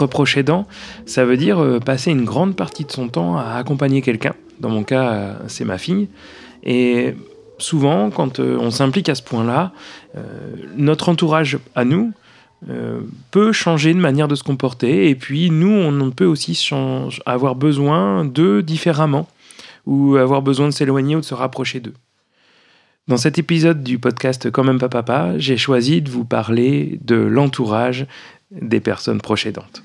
Être proche aidant, ça veut dire euh, passer une grande partie de son temps à accompagner quelqu'un. Dans mon cas, euh, c'est ma fille. Et souvent, quand euh, on s'implique à ce point-là, notre entourage à nous peut changer de manière de se comporter. Et puis, nous, on peut aussi avoir besoin d'eux différemment ou avoir besoin de s'éloigner ou de se rapprocher d'eux. Dans cet épisode du podcast Quand même pas papa, j'ai choisi de vous parler de l'entourage des personnes proches aidantes.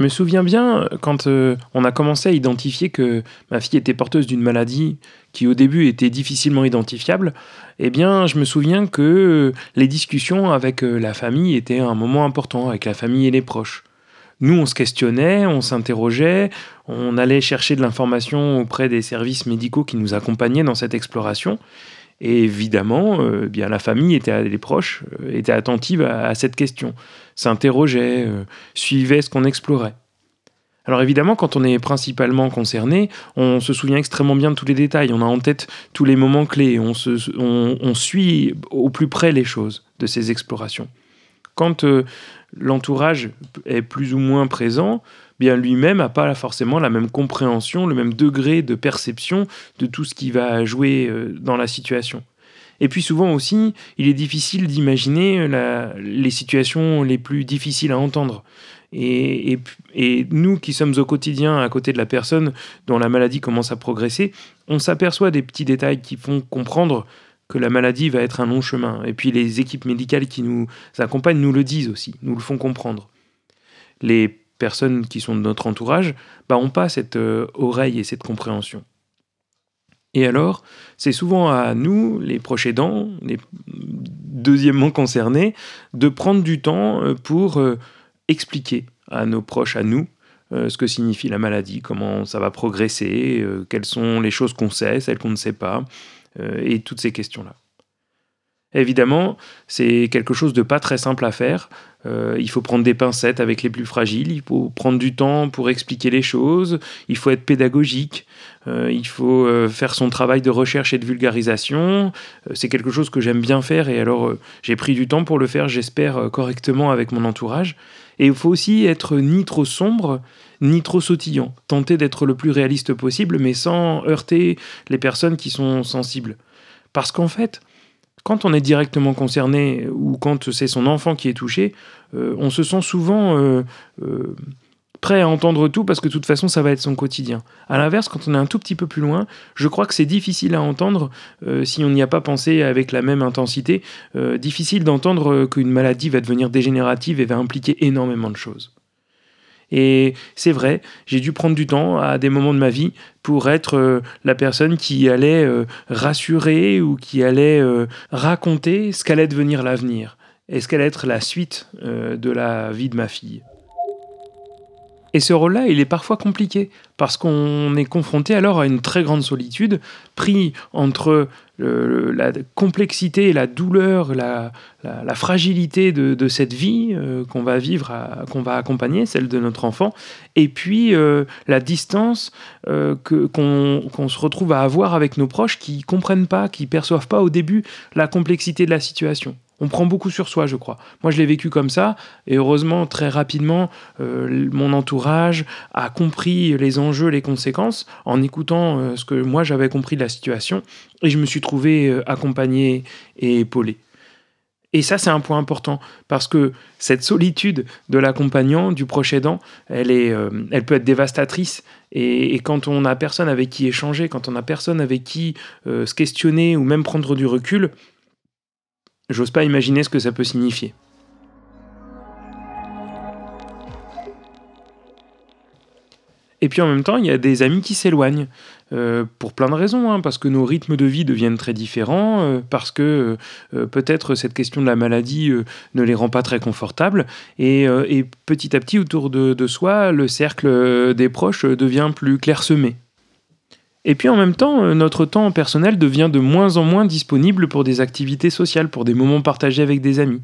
Je me souviens bien quand euh, on a commencé à identifier que ma fille était porteuse d'une maladie qui au début était difficilement identifiable, eh bien je me souviens que les discussions avec euh, la famille étaient un moment important, avec la famille et les proches. Nous, on se questionnait, on s'interrogeait, on allait chercher de l'information auprès des services médicaux qui nous accompagnaient dans cette exploration. Et évidemment, euh, bien la famille était, les proches euh, étaient attentifs à, cette question, s'interrogeaient, euh, suivaient ce qu'on explorait. Alors évidemment, quand on est principalement concerné, on se souvient extrêmement bien de tous les détails, on a en tête tous les moments clés, on, on suit au plus près les choses de ces explorations. Quand l'entourage est plus ou moins présent, lui-même n'a pas forcément la même compréhension, le même degré de perception de tout ce qui va jouer euh, dans la situation. Et puis souvent aussi, il est difficile d'imaginer les situations les plus difficiles à entendre. Et, nous qui sommes au quotidien à côté de la personne dont la maladie commence à progresser, on s'aperçoit des petits détails qui font comprendre que la maladie va être un long chemin. Et puis les équipes médicales qui nous accompagnent nous le disent aussi, nous le font comprendre. Personnes qui sont de notre entourage bah, n'ont pas cette euh, oreille et cette compréhension. Et alors, c'est souvent à nous, les proches aidants, les deuxièmement concernés, de prendre du temps euh, pour euh, expliquer à nos proches, à nous, ce que signifie la maladie, comment ça va progresser, quelles sont les choses qu'on sait, celles qu'on ne sait pas, et toutes ces questions-là. Évidemment, c'est quelque chose de pas très simple à faire. Euh, il faut prendre des pincettes avec les plus fragiles, il faut prendre du temps pour expliquer les choses, il faut être pédagogique, euh, il faut faire son travail de recherche et de vulgarisation. c'est quelque chose que j'aime bien faire et alors j'ai pris du temps pour le faire, j'espère, correctement avec mon entourage. Et il faut aussi être ni trop sombre, ni trop sautillant. Tenter d'être le plus réaliste possible, mais sans heurter les personnes qui sont sensibles. Parce qu'en fait, quand on est directement concerné ou quand c'est son enfant qui est touché, euh, on se sent souvent euh, euh, prêt à entendre tout parce que de toute façon ça va être son quotidien. A l'inverse, quand on est un tout petit peu plus loin, je crois que c'est difficile à entendre si on n'y a pas pensé avec la même intensité, difficile d'entendre qu'une maladie va devenir dégénérative et va impliquer énormément de choses. Et c'est vrai, j'ai dû prendre du temps à des moments de ma vie pour être euh, la personne qui allait euh, rassurer ou qui allait euh, raconter ce qu'allait devenir l'avenir et ce qu'allait être la suite de la vie de ma fille? Et ce rôle-là, il est parfois compliqué, parce qu'on est confronté alors à une très grande solitude, pris entre la complexité la douleur, la, fragilité de, cette vie euh, qu'on va vivre, qu'on va accompagner, celle de notre enfant, et puis euh, la distance euh, qu'on se retrouve à avoir avec nos proches qui comprennent pas, qui perçoivent pas au début la complexité de la situation on prend beaucoup sur soi, je crois. Moi, je l'ai vécu comme ça, et heureusement, très rapidement, mon entourage a compris les enjeux, les conséquences, en écoutant ce que moi j'avais compris de la situation, et je me suis euh, accompagné et épaulé. Et ça, c'est un point important, parce que cette solitude de l'accompagnant, du proche aidant, elle, est, elle peut être dévastatrice. Et, et, quand on n'a personne avec qui échanger, quand on n'a personne avec qui se questionner ou même prendre du recul, J'ose pas imaginer ce que ça peut signifier. Et puis en même temps, il y a des amis qui s'éloignent. Euh, pour plein de raisons, hein, parce que nos rythmes de vie deviennent très différents, euh, parce que euh, peut-être cette question de la maladie ne les rend pas très confortables, et, petit à petit autour de, de, soi, le cercle des proches devient plus clairsemé. Et puis en même temps, notre temps personnel devient de moins en moins disponible pour des activités sociales, pour des moments partagés avec des amis.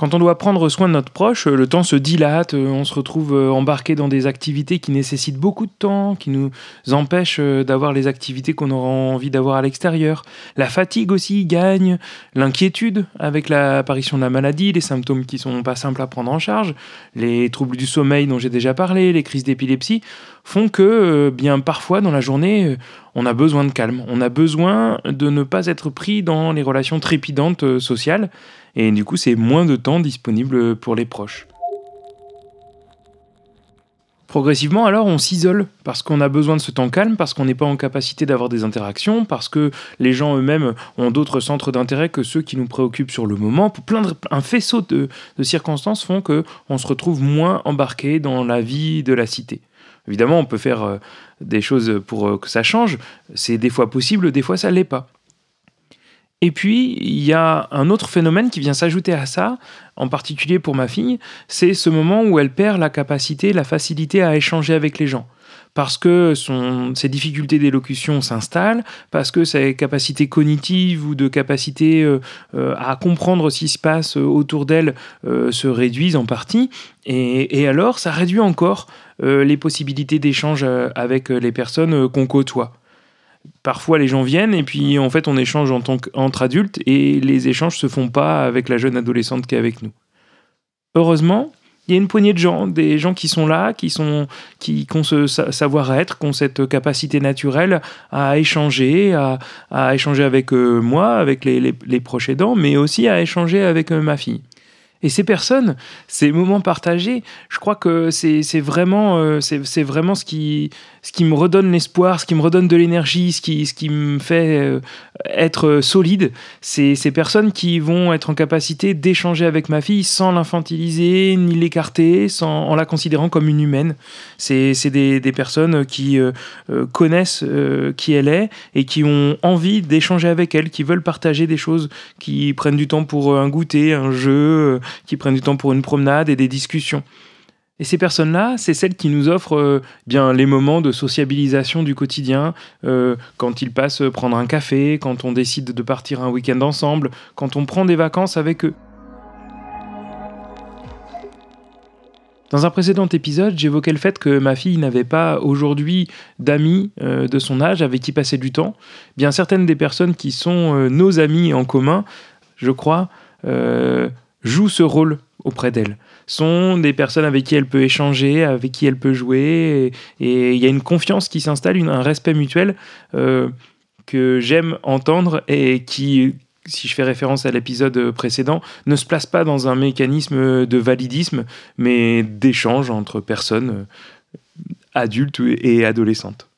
Quand on doit prendre soin de notre proche, le temps se dilate, on se retrouve euh, embarqué dans des activités qui nécessitent beaucoup de temps, qui nous empêchent euh, d'avoir les activités qu'on aura envie d'avoir à l'extérieur. La fatigue aussi gagne, l'inquiétude avec l'apparition de la maladie, les symptômes qui sont pas simples à prendre en charge, les troubles du sommeil dont j'ai déjà parlé, les crises d'épilepsie font que euh, bien parfois dans la journée, on a besoin de calme, on a besoin de ne pas être pris dans les relations trépidantes sociales et du coup c'est moins de temps disponible pour les proches. Progressivement, alors, on s'isole parce qu'on a besoin de ce temps calme, parce qu'on n'est pas en capacité d'avoir des interactions, parce que les gens eux-mêmes ont d'autres centres d'intérêt que ceux qui nous préoccupent sur le moment. Plein un faisceau de, de circonstances font que on se retrouve moins embarqué dans la vie de la cité. Évidemment, on peut faire euh, des choses pour euh, que ça change. C'est des fois possible, des fois ça l'est pas. Et puis, il y a un autre phénomène qui vient s'ajouter à ça, en particulier pour ma fille, c'est ce moment où elle perd la capacité, la facilité à échanger avec les gens. Parce que ses difficultés d'élocution s'installent, parce que ses capacités cognitives ou de capacité euh, euh, à comprendre ce qui se passe autour d'elle euh, se réduisent en partie. Et, et, alors, ça réduit encore les possibilités d'échange avec les personnes qu'on côtoie parfois les gens viennent et puis en fait on échange en tant qu'entre adultes et les échanges se font pas avec la jeune adolescente qui est avec nous. Heureusement, il y a une poignée de gens, des gens qui sont là, qui sont qui, ont ce savoir-être, qui ont cette capacité naturelle à échanger, à, échanger avec euh, moi, avec les, les, proches aidants, mais aussi à échanger avec euh, ma fille. Et ces personnes, ces moments partagés, je crois que c'est vraiment, euh, vraiment ce qui, ce qui me redonne l'espoir, ce qui me redonne de l'énergie, ce qui, ce qui me fait euh, être solide. C'est ces personnes qui vont être en capacité d'échanger avec ma fille sans l'infantiliser ni l'écarter, en la considérant comme une humaine. C'est des, des, personnes qui euh, connaissent qui elle est et qui ont envie d'échanger avec elle, qui veulent partager des choses, qui prennent du temps pour un goûter, un jeu qui prennent du temps pour une promenade et des discussions. Et ces personnes-là, c'est celles qui nous offrent euh, bien les moments de sociabilisation du quotidien, euh, quand ils passent prendre un café, quand on décide de partir un week-end ensemble, quand on prend des vacances avec eux. Dans un précédent épisode, j'évoquais le fait que ma fille n'avait pas aujourd'hui d'amis euh, de son âge avec qui passer du temps. Bien certaines des personnes qui sont nos amis en commun, je crois, jouent ce rôle auprès d'elle. Sont des personnes avec qui elle peut échanger, avec qui elle peut jouer, et il y a une confiance qui s'installe, un respect mutuel euh, que j'aime entendre et qui, si je fais référence à l'épisode précédent, ne se place pas dans un mécanisme de validisme, mais d'échange entre personnes euh, adultes et adolescentes.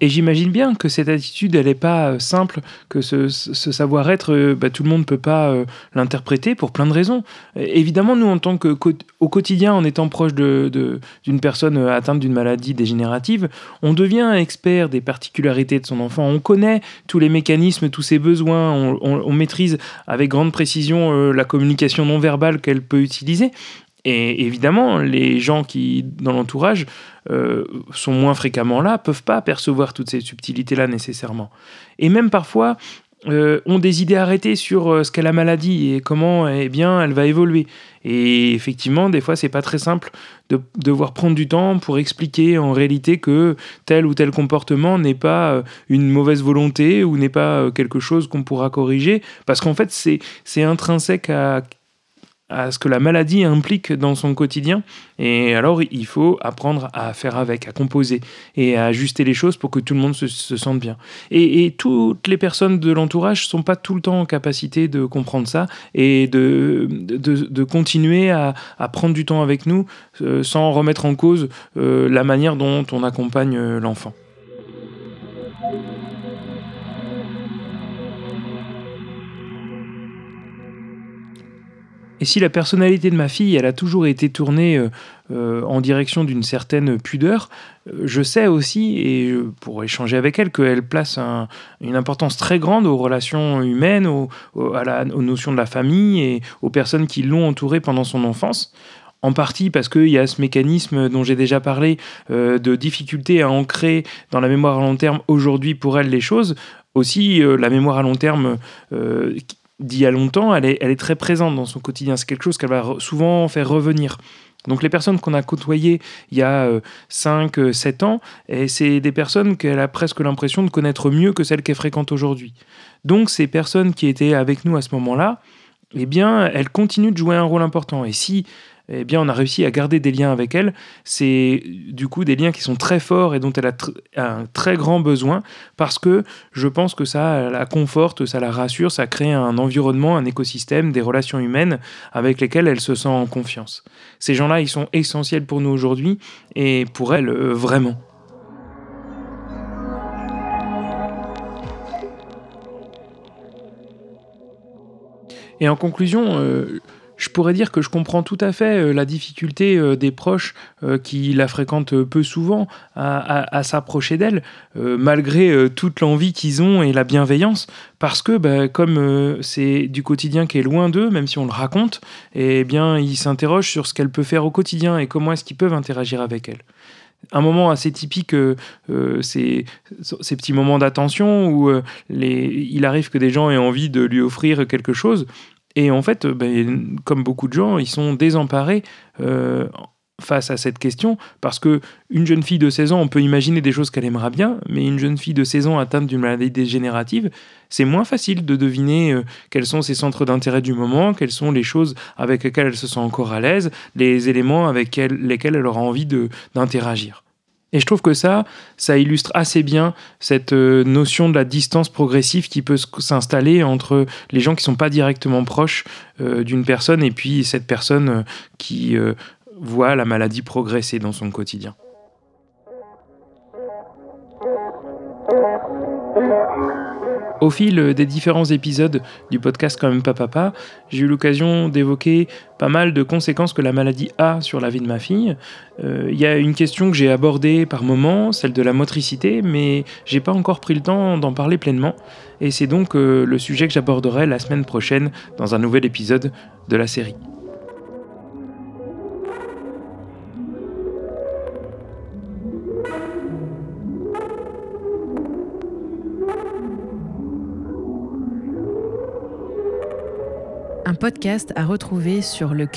Et j'imagine bien que cette attitude, elle n'est pas euh, simple, que ce, savoir-être, euh, bah, tout le monde ne peut pas euh, l'interpréter pour plein de raisons. évidemment, nous, en tant que au quotidien, en étant proche d'une personne atteinte d'une maladie dégénérative, on devient expert des particularités de son enfant. On connaît tous les mécanismes, tous ses besoins, on maîtrise avec grande précision la communication non verbale qu'elle peut utiliser. Et évidemment, les gens qui, dans l'entourage, euh, sont moins fréquemment là, peuvent pas percevoir toutes ces subtilités-là nécessairement. Et même parfois, euh, ont des idées arrêtées sur euh, ce qu'est la maladie et comment eh bien, elle va évoluer. Et effectivement, des fois, c'est pas très simple de devoir prendre du temps pour expliquer en réalité que tel ou tel comportement n'est pas une mauvaise volonté ou n'est pas quelque chose qu'on pourra corriger, parce qu'en fait, c'est intrinsèque à à ce que la maladie implique dans son quotidien. Et alors, il faut apprendre à faire avec, à composer et à ajuster les choses pour que tout le monde se, sente bien. Et, toutes les personnes de l'entourage ne sont pas tout le temps en capacité de comprendre ça et de, de, continuer à, prendre du temps avec nous euh, sans remettre en cause euh, la manière dont on accompagne euh, l'enfant. Et si la personnalité de ma fille, elle a toujours été tournée euh, euh, en direction d'une certaine pudeur, euh, je sais aussi, et pour échanger avec elle, qu'elle place une importance très grande aux relations humaines, aux notions de la famille et aux personnes qui l'ont entourée pendant son enfance en partie parce qu'il y a ce mécanisme dont j'ai déjà parlé de difficulté à ancrer dans la mémoire à long terme aujourd'hui pour elle les choses. Aussi, la mémoire à long terme d'il y a longtemps, elle est, elle est très présente dans son quotidien. C'est quelque chose qu'elle va souvent faire revenir. Donc les personnes qu'on a côtoyées il y a 5, euh, 7 euh, ans, et c'est des personnes qu'elle a presque l'impression de connaître mieux que celles qu'elle fréquente aujourd'hui. Donc ces personnes qui étaient avec nous à ce moment-là, eh bien, elles continuent de jouer un rôle important. Et si eh bien, on a réussi à garder des liens avec elle. C'est du coup des liens qui sont très forts et dont elle a un très grand besoin parce que je pense que ça la conforte, ça la rassure, ça crée un environnement, un écosystème, des relations humaines avec lesquelles elle se sent en confiance. Ces gens-là, ils sont essentiels pour nous aujourd'hui et pour elle, euh, vraiment. Et en conclusion, euh, je pourrais dire que je comprends tout à fait euh, la difficulté euh, des proches euh, qui la fréquentent peu souvent à, s'approcher d'elle, malgré toute l'envie qu'ils ont et la bienveillance, parce que bah, comme c'est du quotidien qui est loin d'eux, même si on le raconte, eh bien ils s'interrogent sur ce qu'elle peut faire au quotidien et comment est-ce qu'ils peuvent interagir avec elle un moment assez typique, c'est ces petits moments d'attention où il arrive que des gens aient envie de lui offrir quelque chose et en fait, euh, ben, comme beaucoup de gens, ils sont désemparés euh, face à cette question parce que une jeune fille de 16 ans, on peut imaginer des choses qu'elle aimera bien, mais une jeune fille de 16 ans atteinte d'une maladie dégénérative, c'est moins facile de deviner euh, quels sont ses centres d'intérêt du moment, quelles sont les choses avec lesquelles elle se sent encore à l'aise, les éléments avec lesquels elle aura envie d'interagir. Et je trouve que ça, ça illustre assez bien cette euh, notion de la distance progressive qui peut s'installer entre les gens qui ne sont pas directement proches euh, d'une personne et puis cette personne euh, qui voit la maladie progresser dans son quotidien. Au fil des différents épisodes du podcast Quand même pas papa, j'ai eu l'occasion d'évoquer pas mal de conséquences que la maladie a sur la vie de ma fille. Euh, il y a une question que j'ai abordée par moment, celle de la motricité, mais j'ai pas encore pris le temps d'en parler pleinement. Et c'est donc euh, le sujet que j'aborderai la semaine prochaine dans un nouvel épisode de la série. Un podcast à retrouver sur le